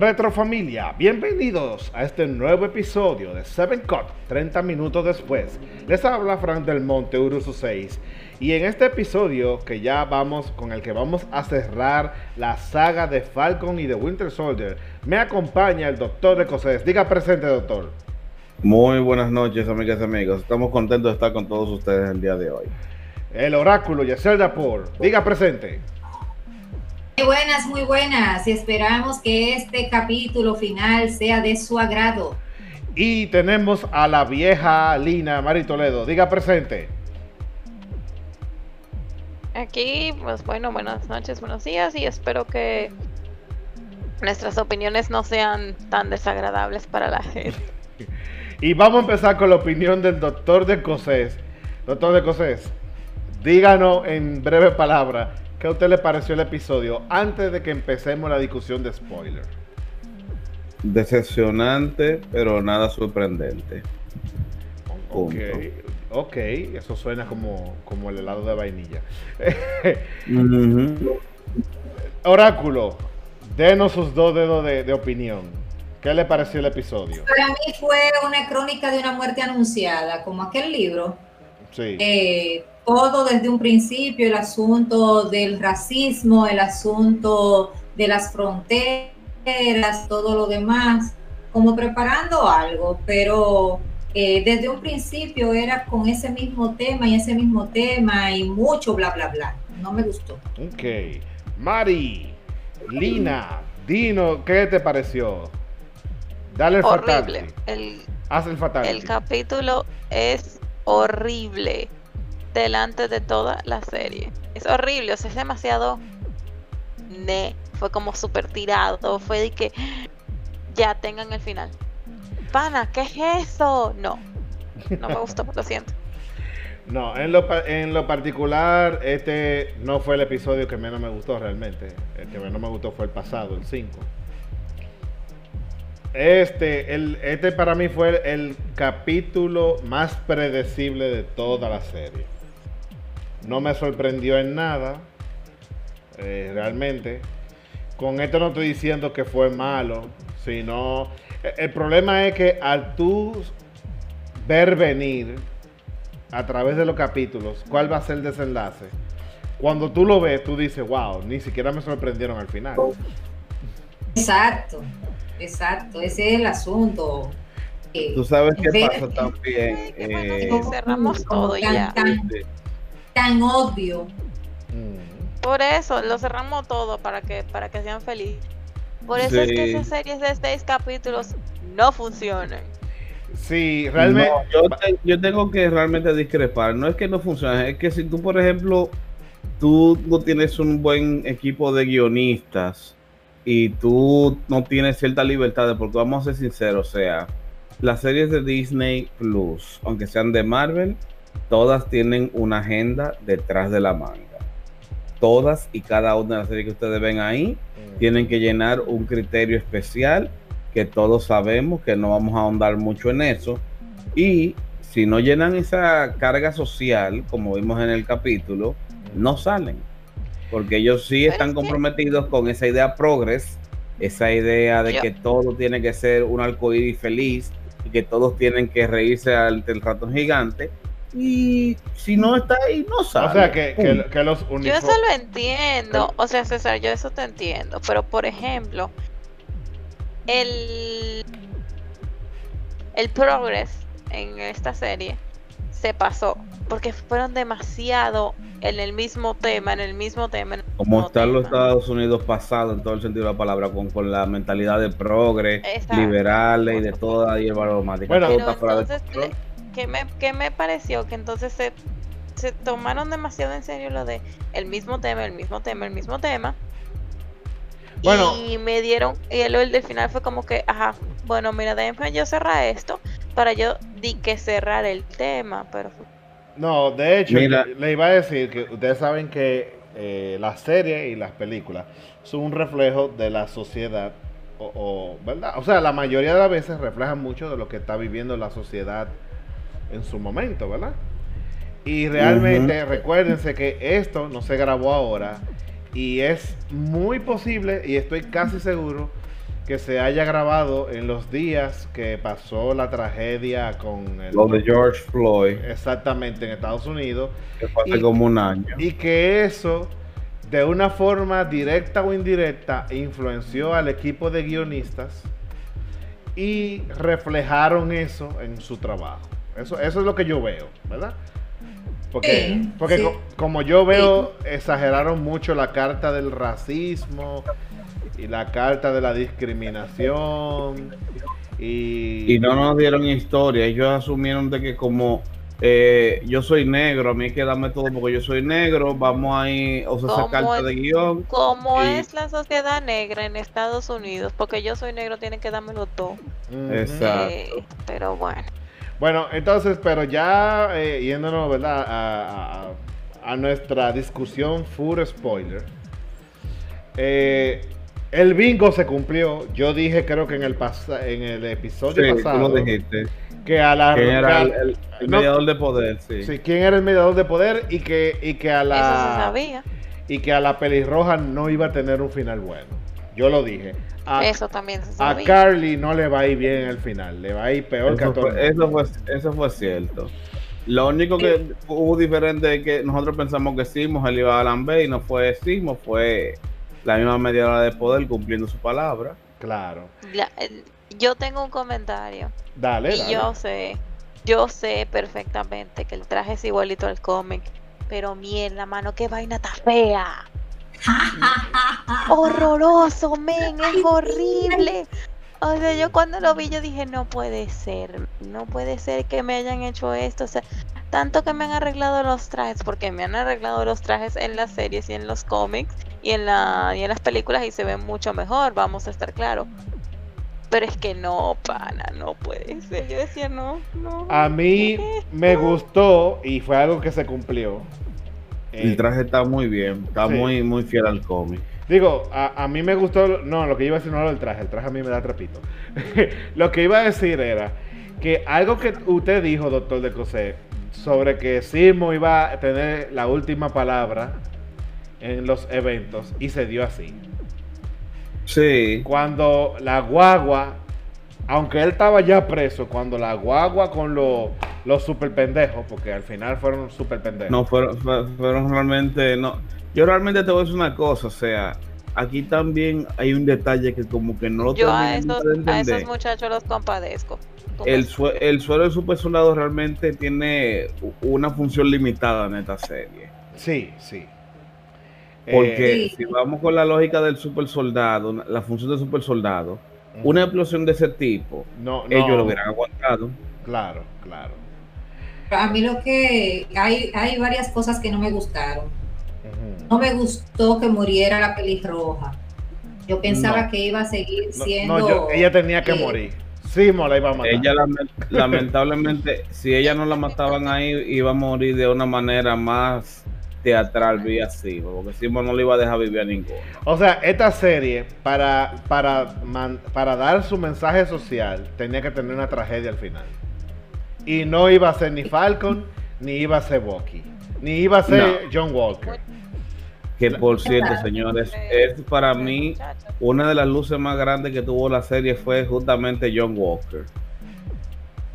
Retrofamilia, bienvenidos a este nuevo episodio de Seven Cut 30 minutos después. Les habla Frank del Monte Urusu 6 y en este episodio que ya vamos con el que vamos a cerrar la saga de Falcon y de Winter Soldier, me acompaña el doctor de Cosés. Diga presente, doctor. Muy buenas noches, amigas y amigos. Estamos contentos de estar con todos ustedes el día de hoy. El oráculo Yesel Dapor. Diga presente. Muy buenas, muy buenas. Y esperamos que este capítulo final sea de su agrado. Y tenemos a la vieja Lina Mari Toledo. Diga presente. Aquí, pues bueno, buenas noches, buenos días y espero que nuestras opiniones no sean tan desagradables para la gente. y vamos a empezar con la opinión del doctor de Cosés. Doctor de Cosés, díganos en breve palabra ¿Qué a usted le pareció el episodio antes de que empecemos la discusión de spoiler? Decepcionante, pero nada sorprendente. Ok, ok, eso suena como, como el helado de vainilla. Oráculo, denos sus dos dedos de, opinión. ¿Qué le pareció el episodio? Para mí fue una crónica de una muerte anunciada, como aquel libro. Sí. Eh, todo desde un principio, el asunto del racismo, el asunto de las fronteras, todo lo demás, como preparando algo, pero eh, desde un principio era con ese mismo tema y ese mismo tema y mucho bla, bla, bla. No me gustó. Ok. Mari, Lina, Dino, ¿qué te pareció? Dale el Horrible. El, Haz el fatal. El capítulo es horrible delante de toda la serie. Es horrible, o sea, es demasiado ne, fue como súper tirado, fue de que ya tengan el final. Pana, ¿qué es eso? No, no me gustó, lo siento. No, en lo, en lo particular, este no fue el episodio que menos me gustó realmente. El que menos me gustó fue el pasado, el 5. Este, el, este para mí fue el capítulo más predecible de toda la serie. No me sorprendió en nada, eh, realmente. Con esto no estoy diciendo que fue malo, sino... Eh, el problema es que al tú ver venir a través de los capítulos cuál va a ser el desenlace, cuando tú lo ves, tú dices, wow, ni siquiera me sorprendieron al final. Exacto, exacto, ese es el asunto. Tú sabes qué pasa también. Eh, cerramos todo ya tan obvio. Por eso lo cerramos todo para que para que sean felices. Por eso es que esas series de seis capítulos no funcionan. Sí, realmente. yo, tengo que realmente discrepar. No es que no funcione, es que si tú, por ejemplo, tú no tienes un buen equipo de guionistas y tú no tienes cierta libertad, porque vamos a ser sinceros, o sea, las series de Disney Plus, aunque sean de Marvel, todas tienen una agenda detrás de la manga. Todas y cada una de las series que ustedes ven ahí mm. tienen que llenar un criterio especial que todos sabemos que no vamos a ahondar mucho en eso. Y si no llenan esa carga social, como vimos en el capítulo, no salen. Porque ellos sí están comprometidos con esa idea progres, esa idea de que todo tiene que ser un arcoíris feliz y que todos tienen que reírse ante el ratón gigante y si no está ahí, no sabe. O sea, que, que, los Yo eso lo entiendo. O sea, César, yo eso te entiendo. Pero, por ejemplo, el, el progress en esta serie se pasó. Porque fueron demasiado en el mismo tema, en el mismo tema. Como están los Estados Unidos pasados en todo el sentido de la palabra, con, con la mentalidad de progres, liberales y de toda hierba aromática. Bueno, ¿qué me, me pareció? Que entonces se, se tomaron demasiado en serio lo de el mismo tema, el mismo tema, el mismo tema. Bueno. Y me dieron, y el, el del final fue como que, ajá, bueno, mira, déjenme yo cerrar esto para yo di que cerrar el tema, pero... No, de hecho, le iba a decir que ustedes saben que eh, las series y las películas son un reflejo de la sociedad, o, o, ¿verdad? O sea, la mayoría de las veces reflejan mucho de lo que está viviendo la sociedad en su momento, ¿verdad? Y realmente recuérdense que esto no se grabó ahora y es muy posible y estoy casi seguro que se haya grabado en los días que pasó la tragedia con el, lo de George Floyd. Exactamente, en Estados Unidos. Que fue hace como un año. Y que eso, de una forma directa o indirecta, influenció al equipo de guionistas y reflejaron eso en su trabajo. Eso, eso es lo que yo veo, ¿verdad? Porque, porque como yo veo, exageraron mucho la carta del racismo y la carta de la discriminación. Y, y no nos dieron historia. Ellos asumieron de que como eh, yo soy negro, a mí hay que darme todo porque yo soy negro, vamos ahí, o sea, esa carta de guion. Como es la sociedad negra en Estados Unidos, porque yo soy negro, tienen que dármelo todo. Exacto. Eh, pero bueno. Bueno, entonces, pero ya eh, yéndonos, ¿verdad? A, a, nuestra discusión full spoiler. Eh, el bingo se cumplió. Yo dije, creo que en el, en el episodio pasado. Que a la. ¿Quién era el, mediador de poder? Sí. sí. ¿quién era el mediador de poder? Y que, y que a la. Eso se sabía. Y que a la pelirroja no iba a tener un final bueno. Yo lo dije. eso también se. A Carly no le va a ir bien el final, le va a ir peor que a todo. eso, fue, eso fue cierto. Lo único que hubo diferente es que nosotros pensamos que Simo él iba a Lambe y no fue Simo, fue la misma media hora de poder cumpliendo su palabra. Claro. yo tengo un comentario. Dale. Y yo sé, yo sé perfectamente que el traje es igualito al cómic, pero mierda, mano, qué vaina tan fea. Horroroso, men, es horrible. O sea, yo cuando lo vi yo dije, no puede ser, no puede ser que me hayan hecho esto. O sea, tanto que me han arreglado los trajes, porque me han arreglado los trajes en las series y en los cómics y en, la, y en las películas y se ven mucho mejor, vamos a estar claros. Pero es que no, pana, no puede ser. Yo decía, no, no. A mí me gustó y fue algo que se cumplió. El traje está muy bien, está muy, muy fiel al cómic. Digo, a, mí me gustó, no, lo que iba a decir no era el traje, el traje a mí me da trapito. lo que iba a decir era que algo que usted dijo, doctor de Cosé, sobre que Simo iba a tener la última palabra en los eventos y se dio así. Sí. Cuando la guagua, aunque él estaba ya preso, cuando la guagua con los super pendejos, porque al final fueron super pendejos. No, fueron, fueron realmente, no yo realmente te voy a decir una cosa, o sea, aquí también hay un detalle que como que no lo Yo a esos, a esos muchachos los compadezco. El, el suelo de super soldado realmente tiene una función limitada en esta serie. Sí, sí. Porque si vamos con la lógica del super soldado, la función del super soldado, una explosión de ese tipo, no, ellos lo hubieran aguantado. Claro, claro. A mí lo que hay, hay varias cosas que no me gustaron. No me gustó que muriera la pelirroja. Yo pensaba que iba a seguir siendo. No, ella tenía que morir. Sí, la iba a matar. Ella lamentablemente, si ella no la mataban ahí, iba a morir de una manera más teatral, vía así, porque Simo no le iba a dejar vivir a ninguno. O sea, esta serie, para, para, para dar su mensaje social, tenía que tener una tragedia al final. Y no iba a ser ni Falcon, ni iba a ser Bucky, ni iba a ser John Walker. Que por cierto, señores, es para mí una de las luces más grandes que tuvo la serie fue justamente John Walker.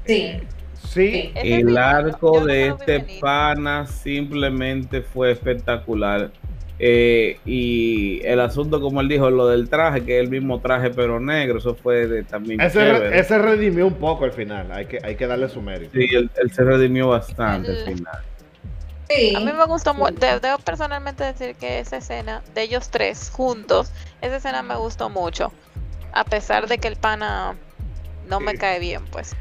Sí. Sí. El arco de este pana simplemente fue espectacular. Eh, y el asunto, como él dijo, lo del traje, que es el mismo traje pero negro, eso fue de, también. Ese, ese, redimió un poco al final, hay que, hay que darle su mérito. Sí, él, se redimió bastante al final. A mí me gustó mucho. Debo personalmente decir que esa escena de ellos tres juntos, esa escena me gustó mucho. A pesar de que el pana no me cae bien, pues.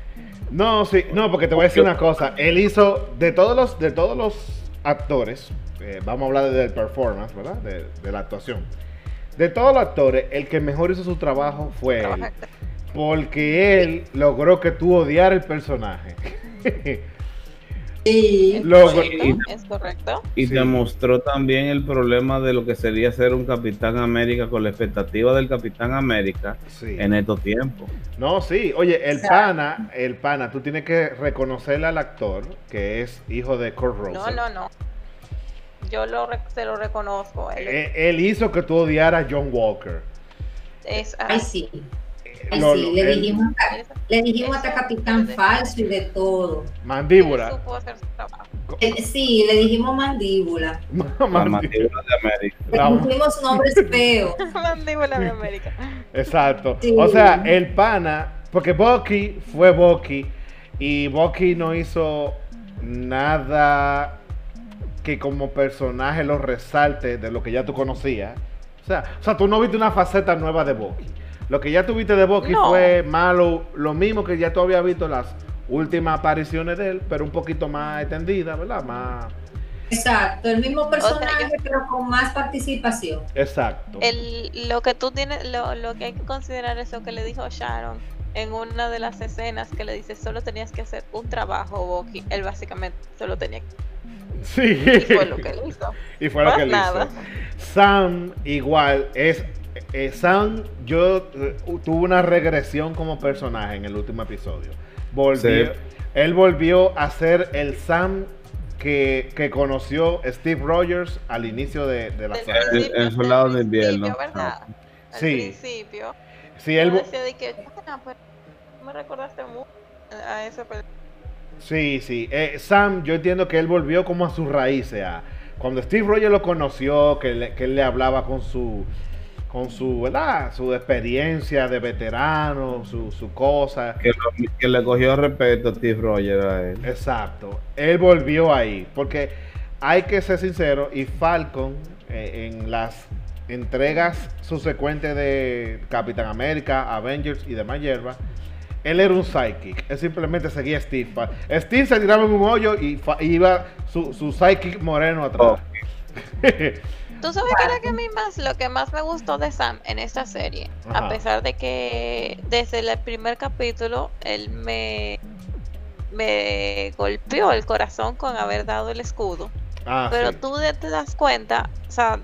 No, sí, no, porque te voy a decir una cosa. Él hizo de todos los, de todos los actores, eh, vamos a hablar del performance, ¿verdad? De, de, la actuación. De todos los actores, el que mejor hizo su trabajo fue él. Porque él logró que tú odiar el personaje. Y, es correcto. Y demostró también el problema de lo que sería ser un Capitán América con la expectativa del Capitán América en estos tiempos. No, sí. Oye, el pana, el pana, tú tienes que reconocerle al actor que es hijo de Kurt Russell. No, no, no. Yo lo, se lo reconozco. Él, eh, él hizo que tú odiaras a John Walker. Es, Ay, sí. sí, le, dijimos, le dijimos hasta capitán falso y de todo. Mandíbula. Eh, sí, le dijimos mandíbula. mandíbula de América. Le pusimos nombres feos. mandíbula de América. Exacto. O sea, el pana, porque Bucky fue Bucky y Bucky no hizo nada que como personaje lo resalte de lo que ya tú conocías. O sea, o sea, tú no viste una faceta nueva de Bucky. Lo que ya tuviste de Bucky fue malo, lo mismo que ya tú habías visto las últimas apariciones de él, pero un poquito más extendida, ¿verdad? Más... Exacto, el mismo personaje, pero con más participación. Exacto. El, lo que tú tienes, lo, lo que hay que considerar es lo que le dijo Sharon en una de las escenas que le dice solo tenías que hacer un trabajo, Bucky. Él básicamente solo tenía que Sí. Y fue lo que él hizo. Y fue lo que él hizo. Sam igual es eh, Sam, yo eh, tuvo una regresión como personaje en el último episodio. Volvió, Él volvió a ser el Sam que, que conoció Steve Rogers al inicio de, de la serie. El, soldado de invierno. ¿verdad? Al sí. principio. Sí, él. Decía de que, pues, me recordaste mucho a ese Sí, sí. Eh, Sam, yo entiendo que él volvió como a sus raíces. A, cuando Steve Rogers lo conoció, que, que él le hablaba con su con su, ¿verdad? Su experiencia de veterano, su, su cosa. Que, le cogió respeto a Steve Rogers a él. Exacto. Él volvió ahí. Porque hay que ser sincero, y Falcon eh, en las entregas subsecuentes de Capitán América, Avengers y demás hierbas, él era un psychic. Él simplemente seguía a Steve. Steve se tiraba en un hoyo y, iba su, su psychic moreno atrás. Tú sabes que era que a mí más, lo que más me gustó de Sam en esta serie, a pesar de que desde el primer capítulo él me, me golpeó el corazón con haber dado el escudo. Ah, pero tú te das cuenta, o sea,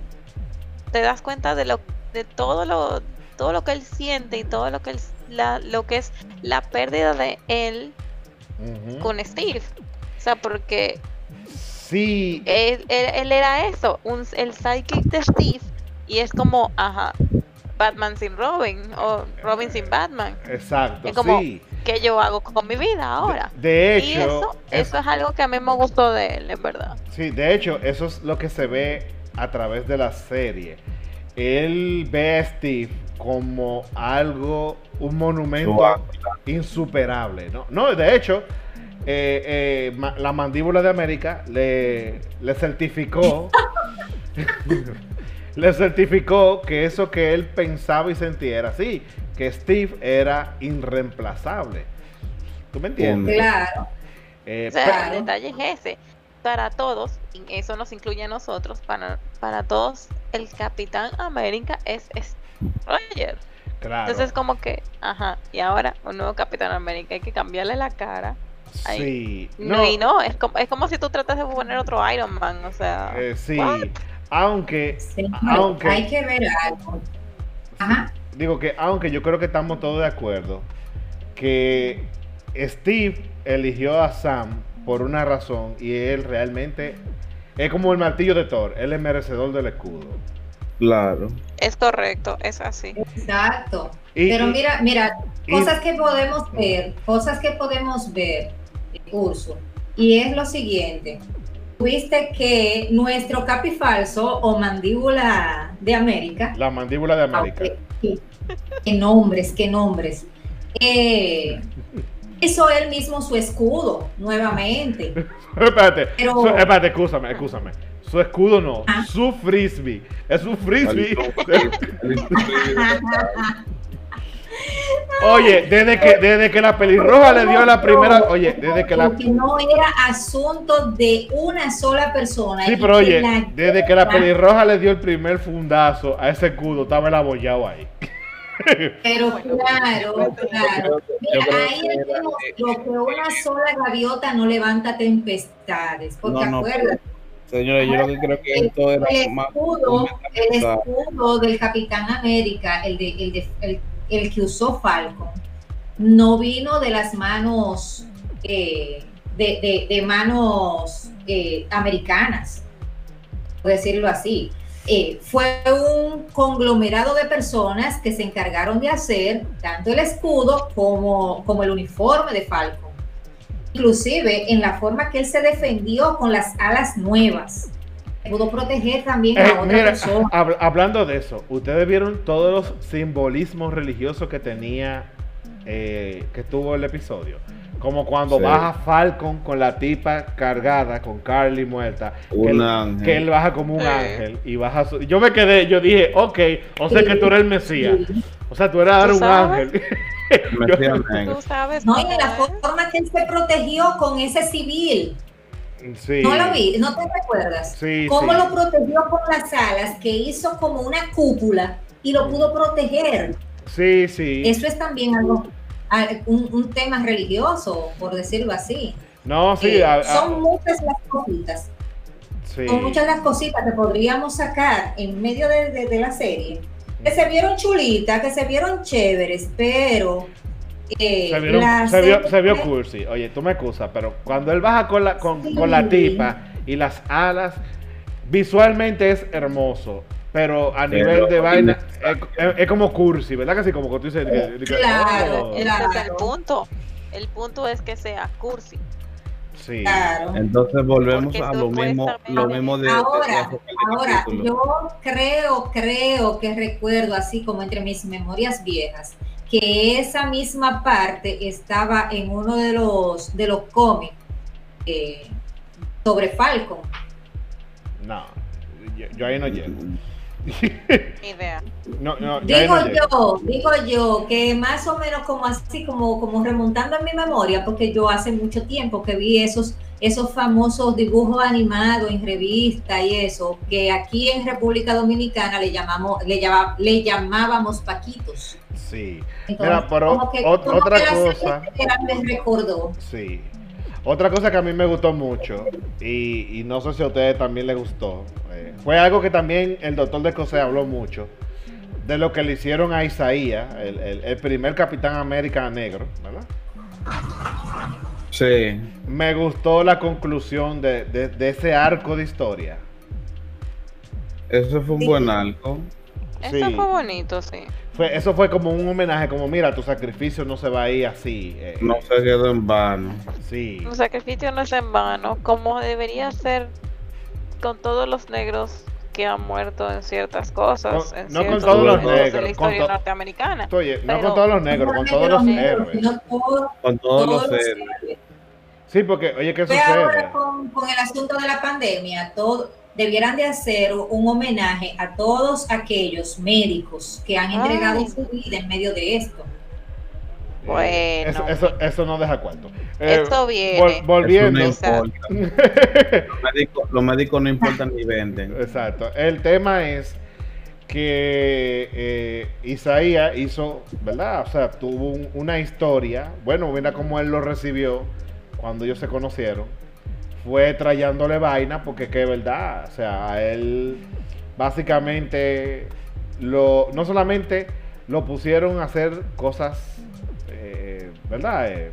te das cuenta de lo de todo lo todo lo que él siente y todo lo que la, lo que es la pérdida de él con Steve. O sea, porque Sí. Él, era eso, un, el sidekick de Steve. Y es como, ajá, Batman sin Robin o Robin sin Batman. Exacto. Es como, ¿qué yo hago con mi vida ahora? De, hecho. Y eso, es, eso es algo que a mí me gustó de él, en verdad. Sí, de hecho, eso es lo que se ve a través de la serie. Él ve a Steve como algo, un monumento insuperable, ¿no? No, de hecho, eh, eh, la mandíbula de América le, le certificó le certificó que eso que él pensaba y sentía era así, que Steve era irreemplazable. ¿Tú me entiendes? Claro. Eh, el detalle es ese. Para todos, eso nos incluye a nosotros, para, para todos, el Capitán América es, es Roger. Claro. Entonces, como que, ajá, y ahora un nuevo Capitán América, hay que cambiarle la cara Sí. No, y no, es como, es como si tú tratas de poner otro Iron Man, o sea. Eh, sí, aunque, aunque. Hay que ver algo. Ajá. Digo que, aunque yo creo que estamos todos de acuerdo, que Steve eligió a Sam por una razón y él realmente es como el martillo de Thor, él es merecedor del escudo. Claro. Es correcto, es así. Exacto. Pero mira, mira, cosas que podemos ver, cosas que podemos ver curso. Y es lo siguiente. Viste que nuestro capifalso o mandíbula de América. La mandíbula de América. qué nombres, qué nombres. Eh, hizo él mismo su escudo nuevamente. espérate, espérate, escúchame, escúchame. Su escudo no, ah. su frisbee. Es un frisbee. Oye, desde que, desde que la pelirroja le dio la primera. Oye, desde que la. Porque no era asunto de una sola persona. Sí, pero oye, desde que la pelirroja le dio el primer fundazo a ese escudo, estaba el abollado ahí. Pero claro, claro. ahí él demostró que una sola gaviota no levanta tempestades. Porque acuérdate. Señores, yo lo que creo que esto era el escudo, el escudo del Capitán América, el de, el de el el que usó Falcon no vino de las manos eh, de, manos eh, americanas, por decirlo así. Eh, fue un conglomerado de personas que se encargaron de hacer tanto el escudo como, como el uniforme de Falcon. Inclusive en la forma que él se defendió con las alas nuevas. Pudo proteger también a eh, otra persona. hablando de eso, ustedes vieron todos los simbolismos religiosos que tenía, eh, que tuvo el episodio. Como cuando baja Falcon con la tipa cargada, con Carly muerta. que, él, baja como un ángel y baja Yo me quedé, yo dije, ok, o sea que tú eres el Mesías. O sea, tú eras un ángel. ¿Tú sabes no, y la forma que él se protegió con ese civil. Sí. No lo vi, no te recuerdas. Sí, Cómo lo protegió con las alas, que hizo como una cúpula y lo pudo proteger. Sí, sí. Eso es también algo un, tema religioso, por decirlo así. No, sí. Eh, son muchas las cositas. Son muchas las cositas que podríamos sacar en medio de, la serie. Que se vieron chulitas, que se vieron chéveres, pero eh, se, vio, cursi. Oye, tú me excusas, pero cuando él baja con la, con, con la tipa y las alas, visualmente es hermoso. Pero a nivel de vaina es, como cursi, ¿verdad? Casi como que tú dices. claro, el punto. El punto es que sea cursi. Sí. Entonces volvemos a lo mismo, lo mismo de. Ahora, ahora yo creo, creo que recuerdo, así como entre mis memorias viejas, que esa misma parte estaba en uno de los de los cómics eh, sobre Falcon. No, yo, ahí no llego. Idea. No, no, digo yo, digo yo, que más o menos como así, como, como remontando en mi memoria, porque yo hace mucho tiempo que vi esos, esos famosos dibujos animados en revista y eso, que aquí en República Dominicana le llamamos, le, le llamábamos paquitos. Sí. pero otra cosa. recordó. Sí. Otra cosa que a mí me gustó mucho, y, no sé si a ustedes también les gustó, eh, fue algo que también el doctor de Cosé habló mucho, de lo que le hicieron a Isaías, el, primer Capitán América negro, ¿verdad? Sí. Me gustó la conclusión de, ese arco de historia. Eso fue un buen arco. Eso fue bonito, sí eso fue como un homenaje, como mira, tu sacrificio no se va a ir así. Eh, no se quedó en vano. Sí. Tu sacrificio no es en vano, como debería ser con todos los negros que han muerto en ciertas cosas. No, con todos los negros. De la historia norteamericana. Oye, no con todos los negros, con todos los héroes. con todos, los héroes. Sí, porque, oye, ¿qué sucede? con, con el asunto de la pandemia, todo debieran de hacer un homenaje a todos aquellos médicos que han entregado su vida en medio de esto. Bueno. Eso, eso, no deja cuento. Eh, esto viene. volviendo. los, médicos, no importan ni venden. Exacto. El tema es que eh, Isaías hizo, ¿verdad? O sea, tuvo una historia. Bueno, mira cómo él lo recibió cuando ellos se conocieron fue trayéndole vaina porque que es verdad, o sea, a él básicamente lo, no solamente lo pusieron a hacer cosas, eh, ¿verdad? Eh,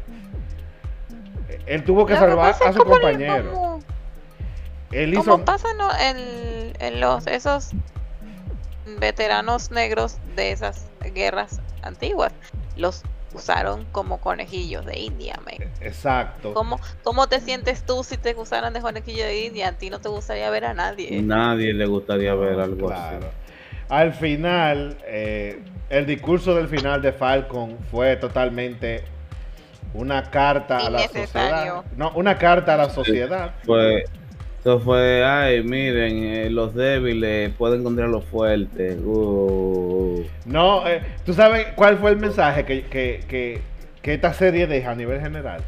él tuvo que salvar a su compañero. Como, él hizo... Como pasa en, en los, esos veteranos negros de esas guerras antiguas, los usaron como conejillos de India, Exacto. ¿Cómo, ¿Cómo te sientes tú si te usaran de conejillo de India? A ti no te gustaría ver a nadie. Nadie le gustaría ver algo así. Al final, eh, el discurso del final de Falcon fue totalmente una carta a la sociedad. No, una carta a la sociedad. fue eso fue, ay, miren, eh, los débiles pueden encontrar los fuertes. Uh. No, eh, ¿tú sabes cuál fue el mensaje que, que, que, esta serie deja a nivel general?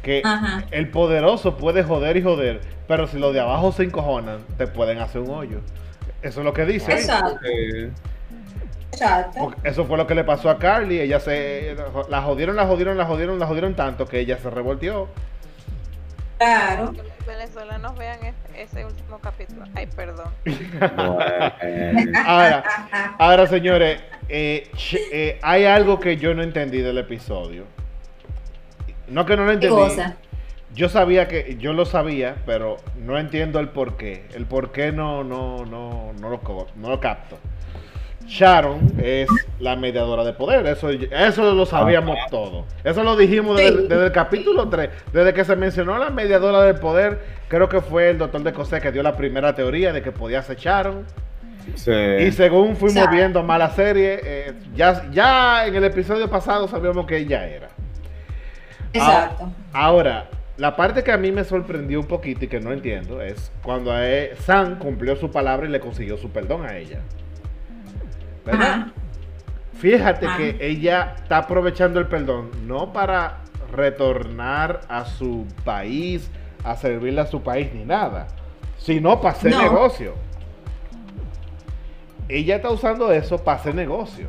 Que el poderoso puede joder y joder, pero si los de abajo se encojonan, te pueden hacer un hoyo. Eso es lo que dice. Exacto. Exacto. Eso fue lo que le pasó a Carly. Ella se. La jodieron, la jodieron, la jodieron, la jodieron tanto que ella se revolteó. Claro venezolanos vean ese, último capítulo. Ay, perdón. ahora, señores, eh, eh, hay algo que yo no entendí del episodio. No que no lo entendí. yo sabía que, yo lo sabía, pero no entiendo el por qué. El por qué no, no, no, no, lo, no lo capto. Sharon es la mediadora de poder, eso, eso lo sabíamos todo. Eso lo dijimos desde, el capítulo 3, desde que se mencionó la mediadora de poder, creo que fue el doctor de Cosé que dio la primera teoría de que podía ser Sharon. Y según fuimos viendo más la serie, eh, ya, ya en el episodio pasado sabíamos que ella era. Exacto. ahora, la parte que a mí me sorprendió un poquito y que no entiendo es cuando Sam cumplió su palabra y le consiguió su perdón a ella. ¿Verdad? Fíjate que ella está aprovechando el perdón no para retornar a su país, a servirle a su país ni nada, sino para hacer negocio. Ella está usando eso para hacer negocio.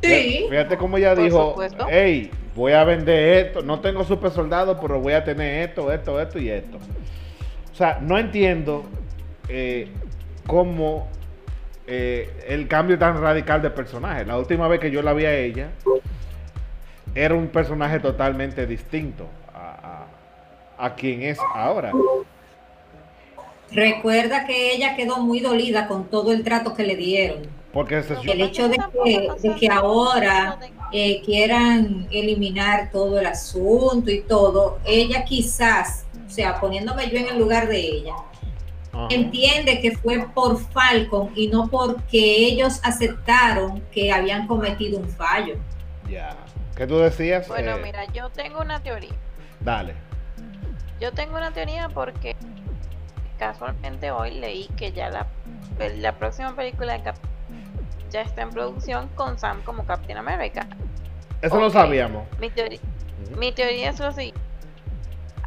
Sí. Fíjate cómo ella dijo, hey, voy a vender esto, no tengo super soldado, pero voy a tener esto, esto, esto y esto. O sea, no entiendo eh, cómo eh, el cambio tan radical de personaje. La última vez que yo la vi a ella, era un personaje totalmente distinto a, a quien es ahora. Recuerda que ella quedó muy dolida con todo el trato que le dieron. Porque el hecho de que, ahora eh, quieran eliminar todo el asunto y todo, ella quizás, o sea, poniéndome yo en el lugar de ella, entiende que fue por Falcon y no porque ellos aceptaron que habían cometido un fallo. Ya. ¿Qué tú decías? Bueno, eh, mira, yo tengo una teoría. Dale. Yo tengo una teoría porque casualmente hoy leí que ya la, la próxima película de Capitán ya está en producción con Sam como Captain America. Eso lo sabíamos. Mi teoría, mi teoría es así.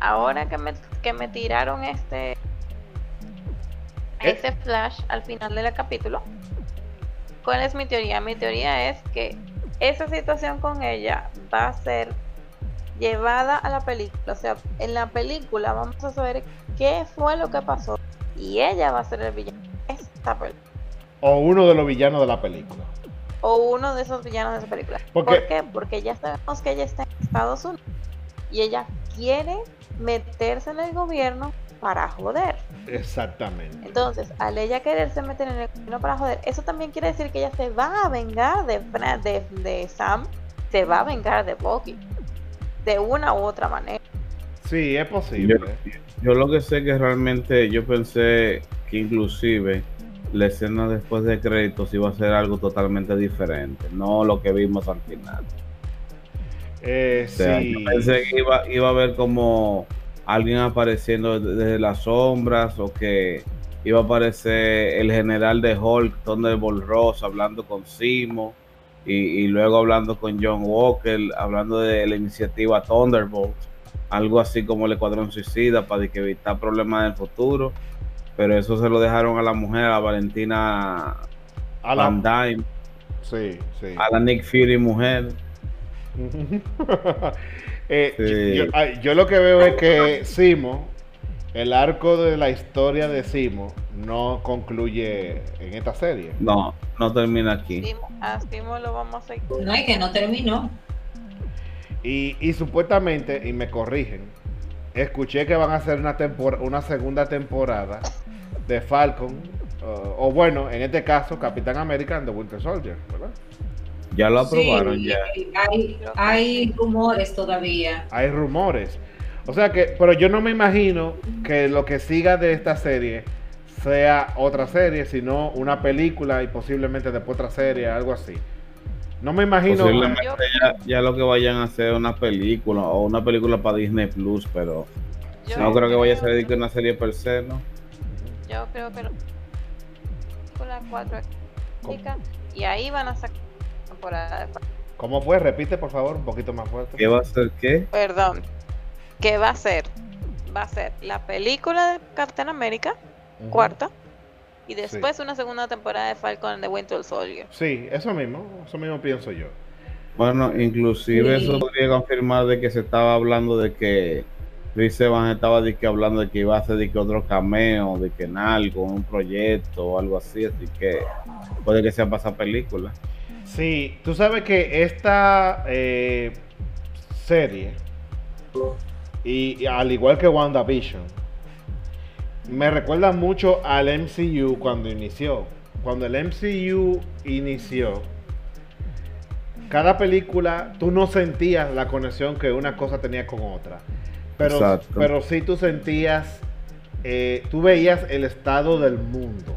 Ahora que me, que me tiraron este Este flash al final del capítulo, ¿cuál es mi teoría? Mi teoría es que esa situación con ella va a ser llevada a la película. O sea, en la película vamos a saber qué fue lo que pasó y ella va a ser el villano. Esta película. O uno de los villanos de la película. O uno de esos villanos de esa película. ¿Por qué? Porque ya sabemos que ella está en Estados Unidos y ella quiere meterse en el gobierno para joder. Exactamente. Entonces, al ella quererse meter en el gobierno para joder, eso también quiere decir que ella se va a vengar de, de, de Sam, se va a vengar de Bucky, de una u otra manera. Sí, es posible. Yo, yo lo que sé que realmente yo pensé que inclusive la escena después de créditos iba a ser algo totalmente diferente, no lo que vimos al final. Eh, sí. pensé que iba, iba a ver como alguien apareciendo desde las sombras o que iba a aparecer el general de Hulk, Thunderbolt Ross, hablando con Simo y, luego hablando con John Walker, hablando de la iniciativa Thunderbolt, algo así como el Escuadrón Suicida para evitar problemas en el futuro pero eso se lo dejaron a la mujer, a Valentina a Van Dyne. Sí, sí. A la Nick Fury mujer. Eh, yo, lo que veo es que Simo, el arco de la historia de Simo, no concluye en esta serie. No, no termina aquí. a Simo lo vamos a seguir. No, es que no terminó. Y, y supuestamente, y me corrigen, escuché que van a hacer una, una segunda temporada de Falcon, o bueno, en este caso, Capitán América de Winter Soldier, ¿verdad? Ya lo aprobaron, ya. Hay, rumores todavía. Hay rumores. O sea que, pero yo no me imagino que lo que siga de esta serie sea otra serie, sino una película y posiblemente después otra serie, algo así. No me imagino. Ya, ya, lo que vayan a hacer una película o una película para Disney Plus, pero no creo que vaya a ser una serie per se, ¿no? Yo creo que con la 4 y ahí van a sacar temporada de ¿Cómo fue? Repite por favor, un poquito más fuerte. ¿Qué va a ser qué? Perdón. ¿Qué va a ser? Va a ser la película de Captain América, cuarta, y después una segunda temporada de Falcon de Winter Soldier. Sí, eso mismo, eso mismo pienso yo. Bueno, inclusive eso podría confirmar de que se estaba hablando de que Chris Evans estaba de que hablando de que iba a hacer de que otro cameo, de que en algo, un proyecto o algo así, así que puede que sea pasar película. Sí, tú sabes que esta eh, serie Y, al igual que WandaVision, me recuerda mucho al MCU cuando inició. Cuando el MCU inició, cada película tú no sentías la conexión que una cosa tenía con otra. Pero, pero sí tú sentías, eh, tú veías el estado del mundo.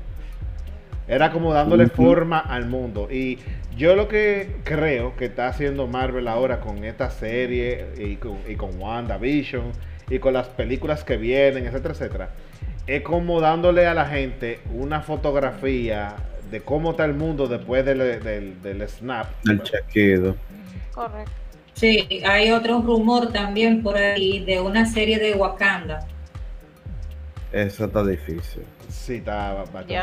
Era como dándole forma al mundo. Y yo lo que creo que está haciendo Marvel ahora con esta serie y con, y con WandaVision y con las películas que vienen, etcétera, etcétera, es como dándole a la gente una fotografía de cómo está el mundo después del, del, snap. El chequeo. Correcto. Sí, hay otro rumor también por ahí de una serie de Wakanda. Eso está difícil. Sí, está bastante.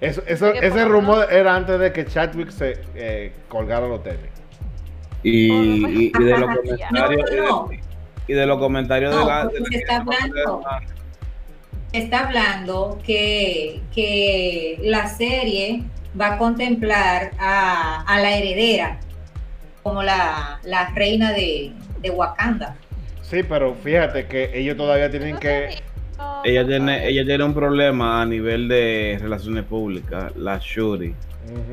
Eso, eso, ese rumor era antes de que Chadwick se eh, colgara los tenis. Y, y, de los comentarios. Y, de, los comentarios de la. está, hablando, está hablando que, que la serie va a contemplar a, a la heredera como la, la reina de, de Wakanda. Sí, pero fíjate que ellos todavía tienen que ella tiene, ella tiene un problema a nivel de relaciones públicas, la Shuri.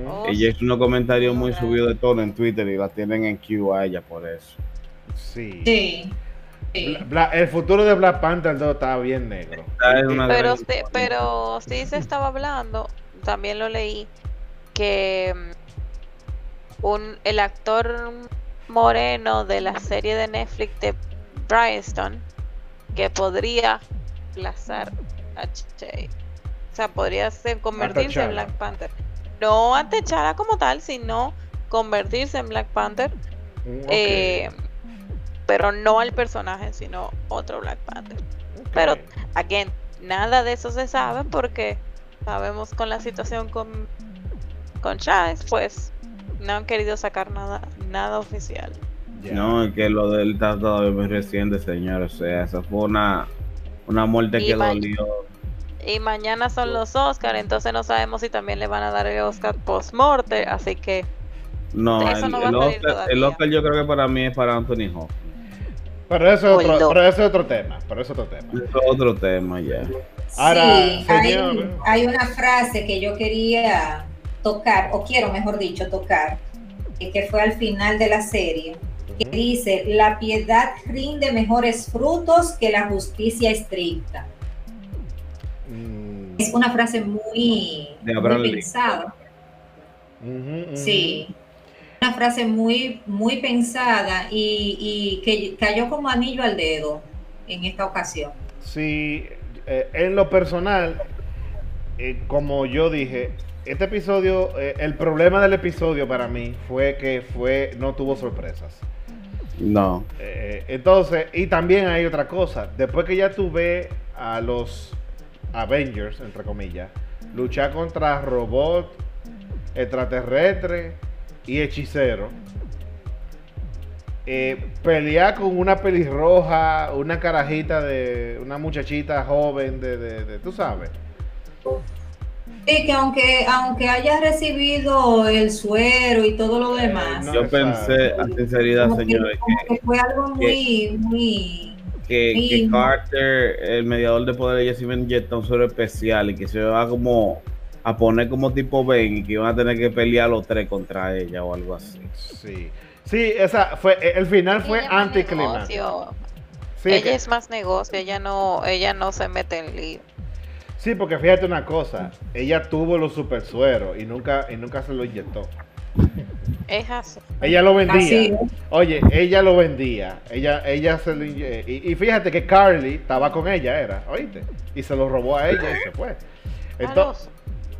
Oh, ella es unos comentarios muy subidos de tono en Twitter y la tienen en Q a ella por eso. Sí. Sí. el futuro de Black Panther está bien negro. pero, sí, pero sí se estaba hablando, también lo leí, que mm, un, el actor moreno de la serie de Netflix de Bryanston, que podría reemplazar a. O sea, podría ser convertirse en Black Panther. No a Techara como tal, sino convertirse en Black Panther. Mm, eh, pero no al personaje, sino otro Black Panther. Pero, again, nada de eso se sabe porque sabemos con la situación con, con Chávez, pues no han querido sacar nada, nada oficial. No, es que lo del está todavía muy reciente, señor. O sea, eso fue una una muerte que dolió. Y mañana son los Oscars, entonces no sabemos si también le van a dar el Oscar post-morte, así que. No, el, Oscar, yo creo que para mí es para Anthony Hopkins. Pero eso, es otro, pero eso es otro tema. Pero eso es otro tema. es otro tema ya. sí, hay, hay, una frase que yo quería tocar, o quiero mejor dicho tocar, que fue al final de la serie, que dice, la piedad rinde mejores frutos que la justicia estricta. Mm. Es una frase muy, pensada. Sí, una frase muy, muy pensada y, que cayó como anillo al dedo en esta ocasión. Sí, eh, en lo personal, eh, como yo dije, este episodio, eh, el problema del episodio para mí fue que fue no tuvo sorpresas. No. Eh, entonces, y también hay otra cosa. Después que ya tuve a los Avengers, entre comillas, luchar contra robot, extraterrestre y hechicero. Eh, pelear con una pelirroja, una carajita de una muchachita joven de, de, de tú sabes. Sí, que aunque, aunque haya recibido el suero y todo lo demás. yo pensé, a sinceridad, señores, que, fue algo muy, muy. Que, Carter, el mediador de poder, ella se iba a inyectar un suero especial y que se va como a poner como tipo Ben y que iban a tener que pelear los tres contra ella o algo así. Sí. Sí, esa fue, el final fue anticlimático. Sí, ella es más negocio, ella no, ella no se mete en lío. Sí, porque fíjate una cosa, ella tuvo los super sueros y nunca, y nunca se lo inyectó. Es así. Ella lo vendía. Oye, ella lo vendía. Ella, ella se lo y, y, fíjate que Carly estaba con ella, era, oíste. Y se lo robó a ella y se fue. Entonces,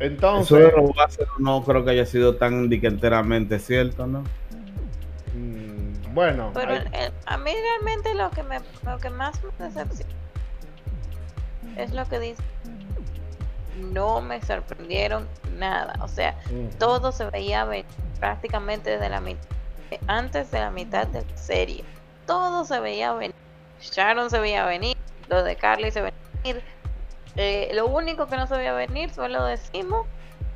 entonces Eso de no creo que haya sido tan enteramente cierto, ¿no? Mm, bueno. Pero a mí realmente lo que me, lo que más me decepciona es lo que dice no me sorprendieron nada. O sea, todo se veía venir prácticamente desde la mitad, antes de la mitad de la serie. Todo se veía venir. Sharon se veía venir, lo de Carly se veía venir. Eh, lo único que no se veía venir fue lo de Simo.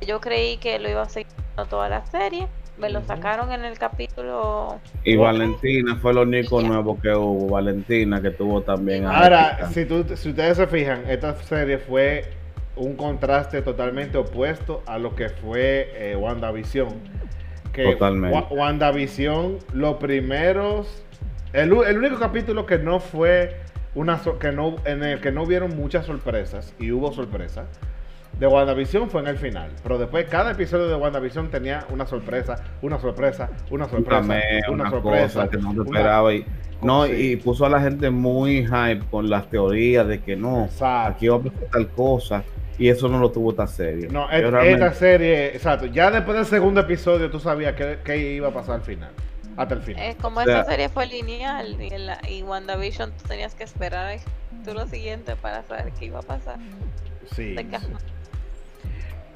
Yo creí que lo iba a seguir toda la serie. me lo sacaron en el capítulo. Y Valentina fue lo único nuevo que hubo. Valentina que tuvo también. Ahora, si, tú, si ustedes se fijan, esta serie fue un contraste totalmente opuesto a lo que fue eh, WandaVision. Que Totalmente. WandaVision, los primeros. El, el, único capítulo que no fue una que no en el que no hubieron muchas sorpresas y hubo sorpresas de WandaVision fue en el final. Pero después cada episodio de WandaVision tenía una sorpresa, una sorpresa, una sorpresa, una, sorpresa. que no esperaba y, no, y puso a la gente muy hype con las teorías de que no, aquí va a pasar tal cosa. Y eso no lo tuvo esta serie. No, esta serie, exacto. Ya después del segundo episodio tú sabías qué, iba a pasar al final. Hasta el final. Es como esta serie fue lineal y, la, y WandaVision tú tenías que esperar tú lo siguiente para saber qué iba a pasar. Sí.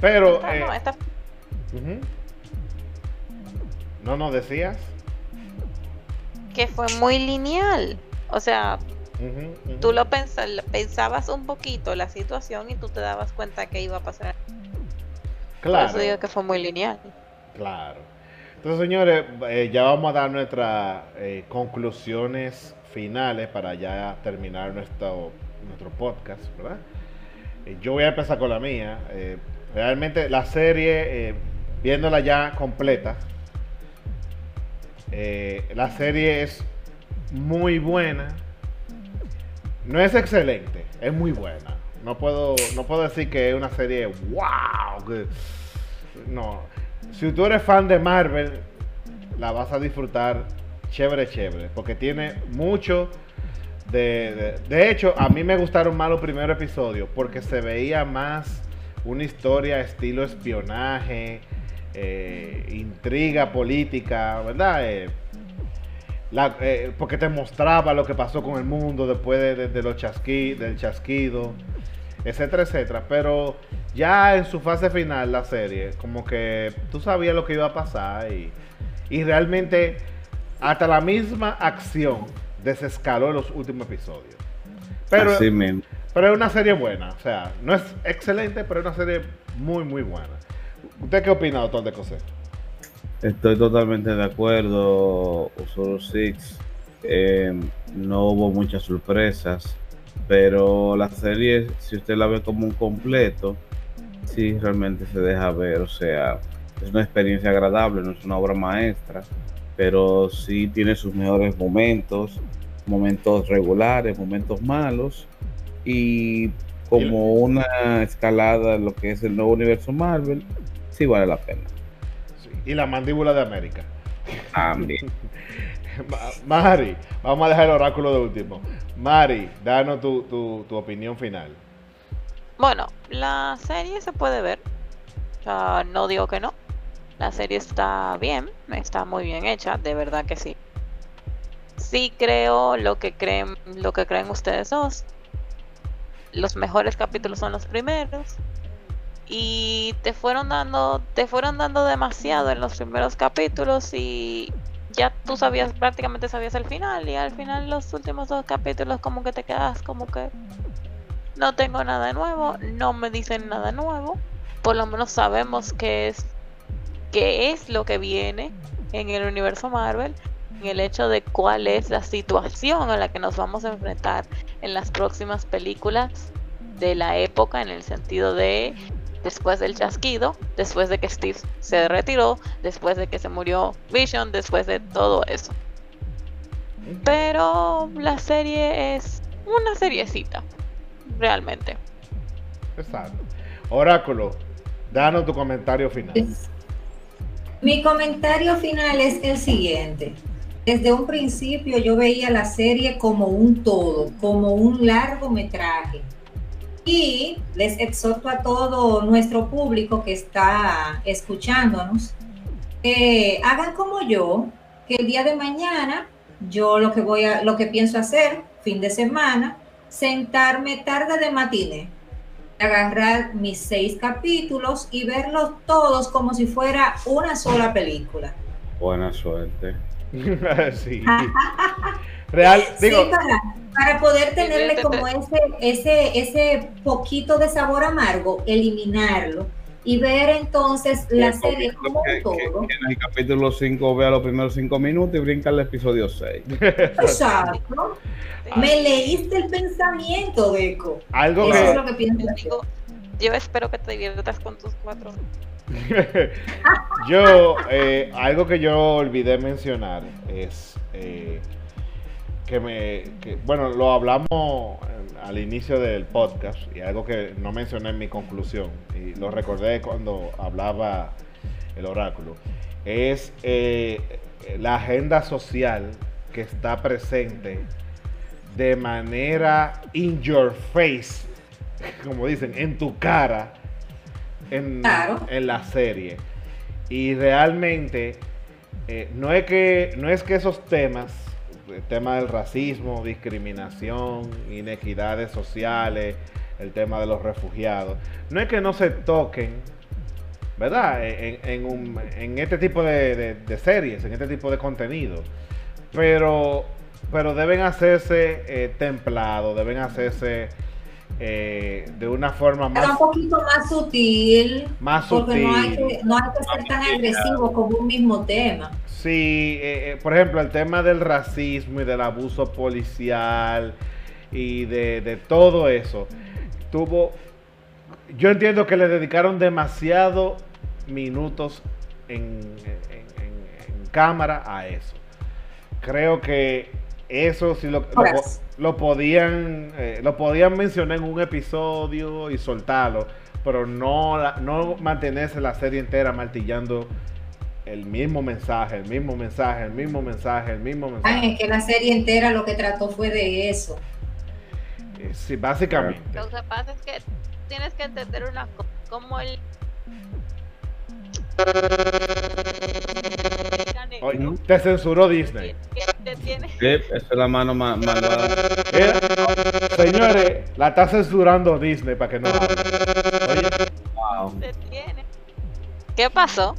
Pero. no, eh, no, no, decías. Que fue muy lineal. O sea, tú lo pensabas un poquito la situación y tú te dabas cuenta que iba a pasar. Claro. Por eso digo que fue muy lineal. Claro. Entonces, señores, eh, ya vamos a dar nuestras eh, conclusiones finales para ya terminar nuestro, nuestro podcast, ¿verdad? yo voy a empezar con la mía. Realmente la serie, eh, viéndola ya completa, eh, la serie es muy buena. No es excelente, es muy buena. No puedo, no puedo decir que es una serie wow. No. Si tú eres fan de Marvel, la vas a disfrutar chévere, chévere. Porque tiene mucho de, de, hecho, a mí me gustaron más los primeros episodios porque se veía más una historia estilo espionaje, eh, intriga política, ¿verdad? Eh, eh, porque te mostraba lo que pasó con el mundo después de, los chasqui, del chasquido, etcétera, etcétera. Pero ya en su fase final, la serie, como que tú sabías lo que iba a pasar y, y realmente hasta la misma acción desescaló en los últimos episodios. Pero, Así mismo. Pero es una serie buena. O sea, no es excelente, pero es una serie muy, muy buena. ¿Usted qué opina, doctor de Cosé? Estoy totalmente de acuerdo, Usual Six. Eh, no hubo muchas sorpresas, pero la serie, si usted la ve como un completo, sí realmente se deja ver. O sea, es una experiencia agradable, no es una obra maestra, pero sí tiene sus mejores momentos, momentos regulares, momentos malos y como una escalada en lo que es el nuevo universo Marvel, sí vale la pena. Y la mandíbula de América. También. Mari, vamos a dejar el oráculo de último. Mari, danos tu, tu, opinión final. Bueno, la serie se puede ver. no digo que no. La serie está bien, está muy bien hecha, de verdad que sí. Sí creo lo que creen, lo que creen ustedes dos los mejores capítulos son los primeros y te fueron dando te fueron dando demasiado en los primeros capítulos y ya tú sabías prácticamente sabías el final y al final los últimos dos capítulos como que te quedas como que no tengo nada nuevo no me dicen nada nuevo. Por lo menos sabemos qué es qué es lo que viene en el universo Marvel en el hecho de cuál es la situación a la que nos vamos a enfrentar en las próximas películas de la época en el sentido de después del chasquido, después de que Steve se retiró, después de que se murió Vision, después de todo eso. Pero la serie es una seriecita, realmente. Exacto. Oráculo, danos tu comentario final. Mi comentario final es el siguiente desde un principio yo veía la serie como un todo, como un largometraje. Y les exhorto a todo nuestro público que está escuchándonos, que hagan como yo, que el día de mañana yo lo que voy a, lo que pienso hacer, fin de semana, sentarme tarde de matine, agarrar mis seis capítulos y verlos todos como si fuera una sola película. Buena suerte. sí. Real, digo. para, poder tenerle como ese, ese, ese poquito de sabor amargo, eliminarlo y ver entonces la serie como un todo. en el capítulo 5 vea los primeros 5 minutos y brinca al episodio 6. Exacto. Me leíste el pensamiento, Deco. Algo Eso es lo que pienso. Yo espero que te diviertas con tus cuatro. yo, eh, algo que yo olvidé mencionar es eh, que me, que, bueno, lo hablamos al inicio del podcast y algo que no mencioné en mi conclusión y lo recordé cuando hablaba el oráculo, es eh, la agenda social que está presente de manera in your face, como dicen, en tu cara, en, en la serie. Y realmente eh, no, es que, no es que esos temas el tema del racismo, discriminación, inequidades sociales, el tema de los refugiados. No es que no se toquen, ¿verdad? En, este tipo de, series, en este tipo de contenido. Pero, pero deben hacerse eh, templados, deben hacerse eh, de una forma más... un poquito más sutil. Más porque No hay que, no hay que ser tan agresivo con un mismo tema. Sí, eh, eh, por ejemplo, el tema del racismo y del abuso policial y de, todo eso, tuvo, yo entiendo que le dedicaron demasiado minutos en, cámara a eso. Creo que eso sí lo, lo, podían eh, lo podían mencionar en un episodio y soltarlo, pero no, no mantenerse la serie entera martillando el mismo mensaje, el mismo mensaje, el mismo mensaje, el mismo mensaje. es que la serie entera lo que trató fue de eso. Eh, sí, básicamente. Lo que pasa es que tienes que entender una cosa, como el... te censuró Disney. Sí, esa es la mano más malvada. Señores, la está censurando Disney para que no hable. Oye. Wow. ¿Qué pasó?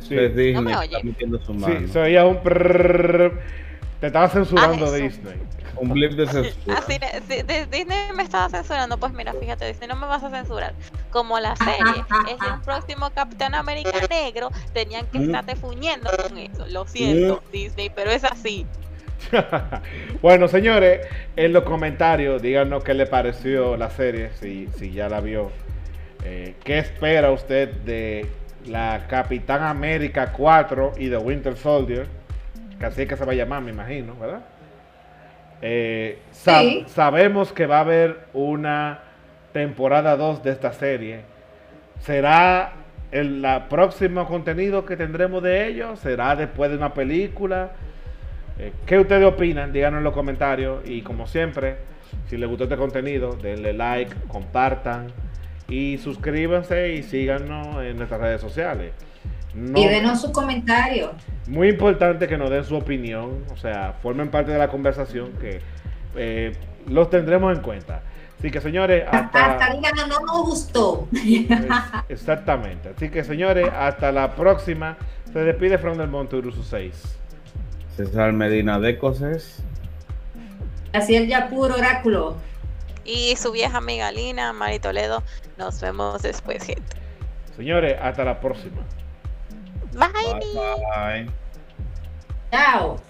Sí. no me oye. Sí, se oía un Te estaba censurando ah, Disney. Un blip de censura. Ah, Disney me estaba censurando. Pues mira, fíjate, Disney no me vas a censurar. Como la serie es el próximo Capitán América negro, tenían que mm. estarte fuñendo con eso. Lo siento, mm. Disney, pero es así. bueno, señores, en los comentarios díganos qué le pareció la serie, si, si ya la vio. Eh, ¿Qué espera usted de la Capitán América 4 y The Winter Soldier, que así es que se va a llamar, me imagino, ¿verdad? Eh, sabemos que va a haber una temporada 2 de esta serie. ¿Será el la próximo contenido que tendremos de ellos? ¿Será después de una película? Eh, ¿Qué ustedes opinan? Díganos en los comentarios. Y como siempre, si les gustó este contenido, denle like, compartan y suscríbanse y síganos en nuestras redes sociales. Y denos su comentario. Muy importante que nos den su opinión, o sea, formen parte de la conversación que eh, los tendremos en cuenta. Así que señores, hasta... hasta díganos, no nos gustó. exactamente. Así que señores, hasta la próxima. Se despide From del Monte 6. César Medina de Coses. Así el ya puro oráculo y su vieja amiga Lina, Mari Toledo. Nos vemos después, gente. Señores, hasta la próxima. Bye! Bye! Bye. Ciao!